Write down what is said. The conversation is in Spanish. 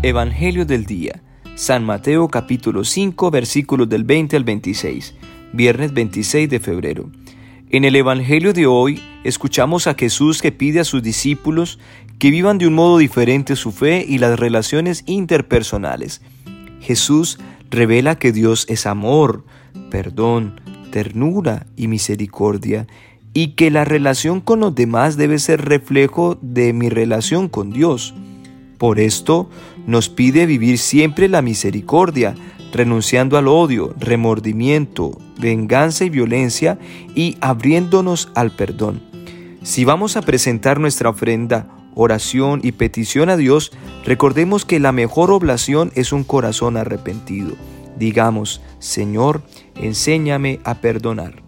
Evangelio del Día. San Mateo capítulo 5 versículos del 20 al 26. Viernes 26 de febrero. En el Evangelio de hoy escuchamos a Jesús que pide a sus discípulos que vivan de un modo diferente su fe y las relaciones interpersonales. Jesús revela que Dios es amor, perdón, ternura y misericordia y que la relación con los demás debe ser reflejo de mi relación con Dios. Por esto nos pide vivir siempre la misericordia, renunciando al odio, remordimiento, venganza y violencia y abriéndonos al perdón. Si vamos a presentar nuestra ofrenda, oración y petición a Dios, recordemos que la mejor oblación es un corazón arrepentido. Digamos, Señor, enséñame a perdonar.